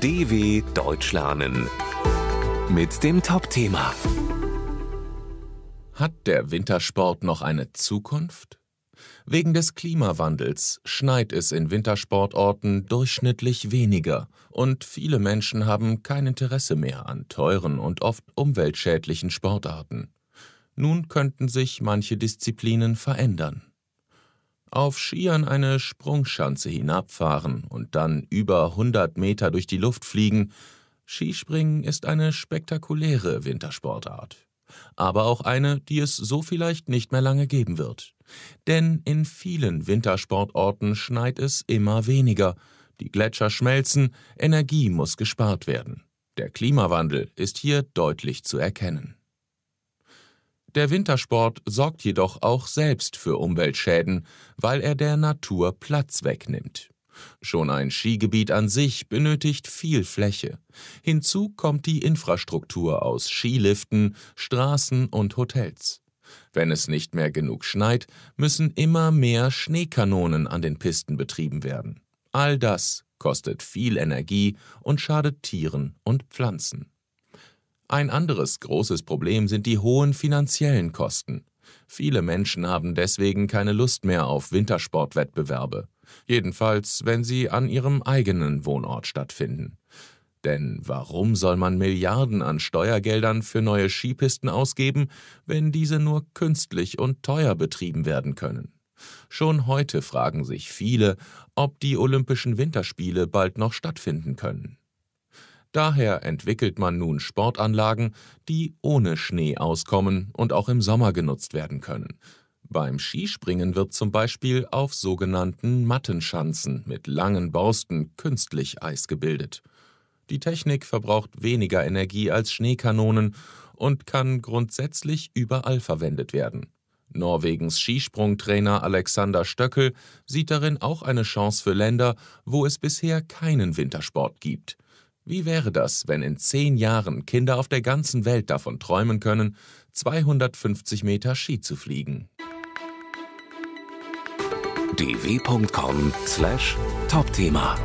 DW Deutsch lernen mit dem Top-Thema Hat der Wintersport noch eine Zukunft? Wegen des Klimawandels schneit es in Wintersportorten durchschnittlich weniger und viele Menschen haben kein Interesse mehr an teuren und oft umweltschädlichen Sportarten. Nun könnten sich manche Disziplinen verändern. Auf Skiern eine Sprungschanze hinabfahren und dann über 100 Meter durch die Luft fliegen, Skispringen ist eine spektakuläre Wintersportart. Aber auch eine, die es so vielleicht nicht mehr lange geben wird. Denn in vielen Wintersportorten schneit es immer weniger, die Gletscher schmelzen, Energie muss gespart werden. Der Klimawandel ist hier deutlich zu erkennen. Der Wintersport sorgt jedoch auch selbst für Umweltschäden, weil er der Natur Platz wegnimmt. Schon ein Skigebiet an sich benötigt viel Fläche. Hinzu kommt die Infrastruktur aus Skiliften, Straßen und Hotels. Wenn es nicht mehr genug schneit, müssen immer mehr Schneekanonen an den Pisten betrieben werden. All das kostet viel Energie und schadet Tieren und Pflanzen. Ein anderes großes Problem sind die hohen finanziellen Kosten. Viele Menschen haben deswegen keine Lust mehr auf Wintersportwettbewerbe, jedenfalls wenn sie an ihrem eigenen Wohnort stattfinden. Denn warum soll man Milliarden an Steuergeldern für neue Skipisten ausgeben, wenn diese nur künstlich und teuer betrieben werden können? Schon heute fragen sich viele, ob die Olympischen Winterspiele bald noch stattfinden können. Daher entwickelt man nun Sportanlagen, die ohne Schnee auskommen und auch im Sommer genutzt werden können. Beim Skispringen wird zum Beispiel auf sogenannten Mattenschanzen mit langen Borsten künstlich Eis gebildet. Die Technik verbraucht weniger Energie als Schneekanonen und kann grundsätzlich überall verwendet werden. Norwegens Skisprungtrainer Alexander Stöckel sieht darin auch eine Chance für Länder, wo es bisher keinen Wintersport gibt. Wie wäre das, wenn in zehn Jahren Kinder auf der ganzen Welt davon träumen können, 250 Meter Ski zu fliegen? dw.com/topthema